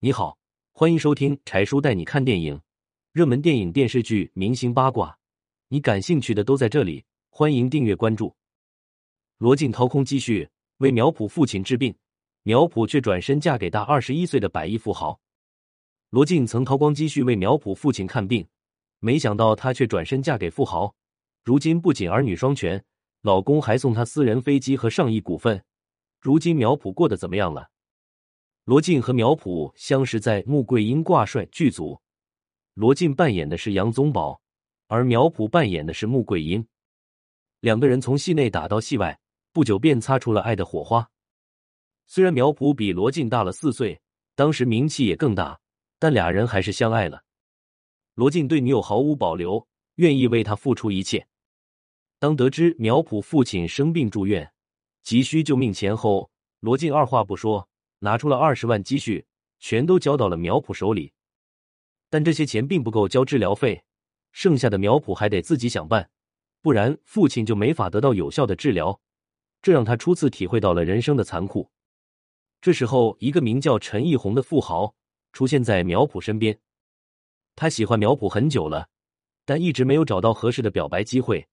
你好，欢迎收听柴叔带你看电影，热门电影、电视剧、明星八卦，你感兴趣的都在这里。欢迎订阅关注。罗晋掏空积蓄为苗圃父亲治病，苗圃却转身嫁给大二十一岁的百亿富豪。罗晋曾掏光积蓄为苗圃父亲看病，没想到她却转身嫁给富豪。如今不仅儿女双全，老公还送她私人飞机和上亿股份。如今苗圃过得怎么样了？罗晋和苗圃相识在《穆桂英挂帅》剧组，罗晋扮演的是杨宗保，而苗圃扮演的是穆桂英。两个人从戏内打到戏外，不久便擦出了爱的火花。虽然苗圃比罗晋大了四岁，当时名气也更大，但俩人还是相爱了。罗晋对女友毫无保留，愿意为她付出一切。当得知苗圃父亲生病住院，急需救命钱后，罗晋二话不说。拿出了二十万积蓄，全都交到了苗圃手里，但这些钱并不够交治疗费，剩下的苗圃还得自己想办，不然父亲就没法得到有效的治疗。这让他初次体会到了人生的残酷。这时候，一个名叫陈义宏的富豪出现在苗圃身边，他喜欢苗圃很久了，但一直没有找到合适的表白机会。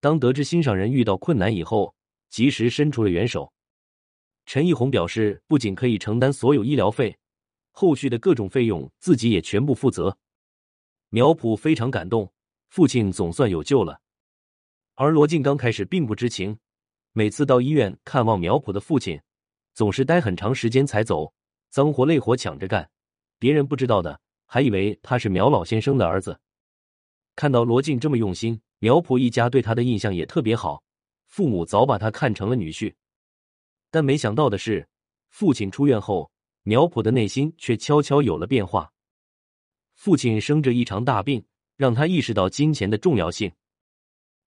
当得知心上人遇到困难以后，及时伸出了援手。陈义宏表示，不仅可以承担所有医疗费，后续的各种费用自己也全部负责。苗圃非常感动，父亲总算有救了。而罗晋刚开始并不知情，每次到医院看望苗圃的父亲，总是待很长时间才走，脏活累活抢着干。别人不知道的，还以为他是苗老先生的儿子。看到罗晋这么用心，苗圃一家对他的印象也特别好，父母早把他看成了女婿。但没想到的是，父亲出院后，苗圃的内心却悄悄有了变化。父亲生着一场大病，让他意识到金钱的重要性。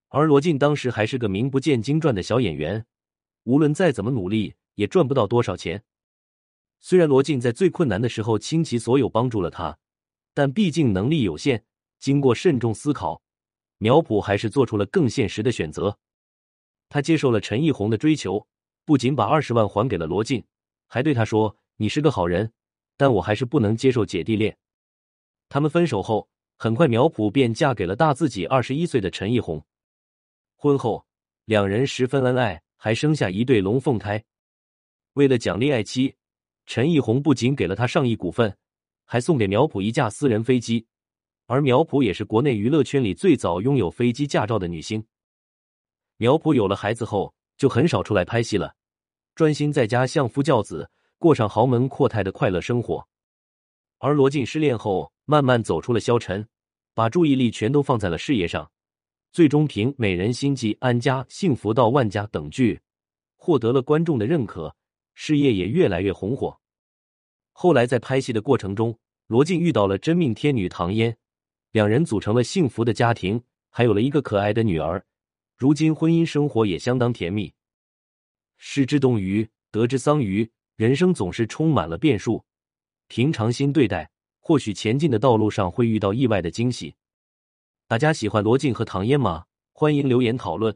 而罗晋当时还是个名不见经传的小演员，无论再怎么努力，也赚不到多少钱。虽然罗晋在最困难的时候倾其所有帮助了他，但毕竟能力有限。经过慎重思考，苗圃还是做出了更现实的选择。他接受了陈义宏的追求。不仅把二十万还给了罗晋，还对他说：“你是个好人，但我还是不能接受姐弟恋。”他们分手后，很快苗圃便嫁给了大自己二十一岁的陈义宏。婚后，两人十分恩爱，还生下一对龙凤胎。为了奖励爱妻，陈义宏不仅给了他上亿股份，还送给苗圃一架私人飞机。而苗圃也是国内娱乐圈里最早拥有飞机驾照的女星。苗圃有了孩子后。就很少出来拍戏了，专心在家相夫教子，过上豪门阔太的快乐生活。而罗晋失恋后，慢慢走出了消沉，把注意力全都放在了事业上，最终凭《美人心计》《安家》《幸福到万家》等剧获得了观众的认可，事业也越来越红火。后来在拍戏的过程中，罗晋遇到了真命天女唐嫣，两人组成了幸福的家庭，还有了一个可爱的女儿。如今婚姻生活也相当甜蜜。失之东隅，得之桑榆，人生总是充满了变数。平常心对待，或许前进的道路上会遇到意外的惊喜。大家喜欢罗晋和唐嫣吗？欢迎留言讨论。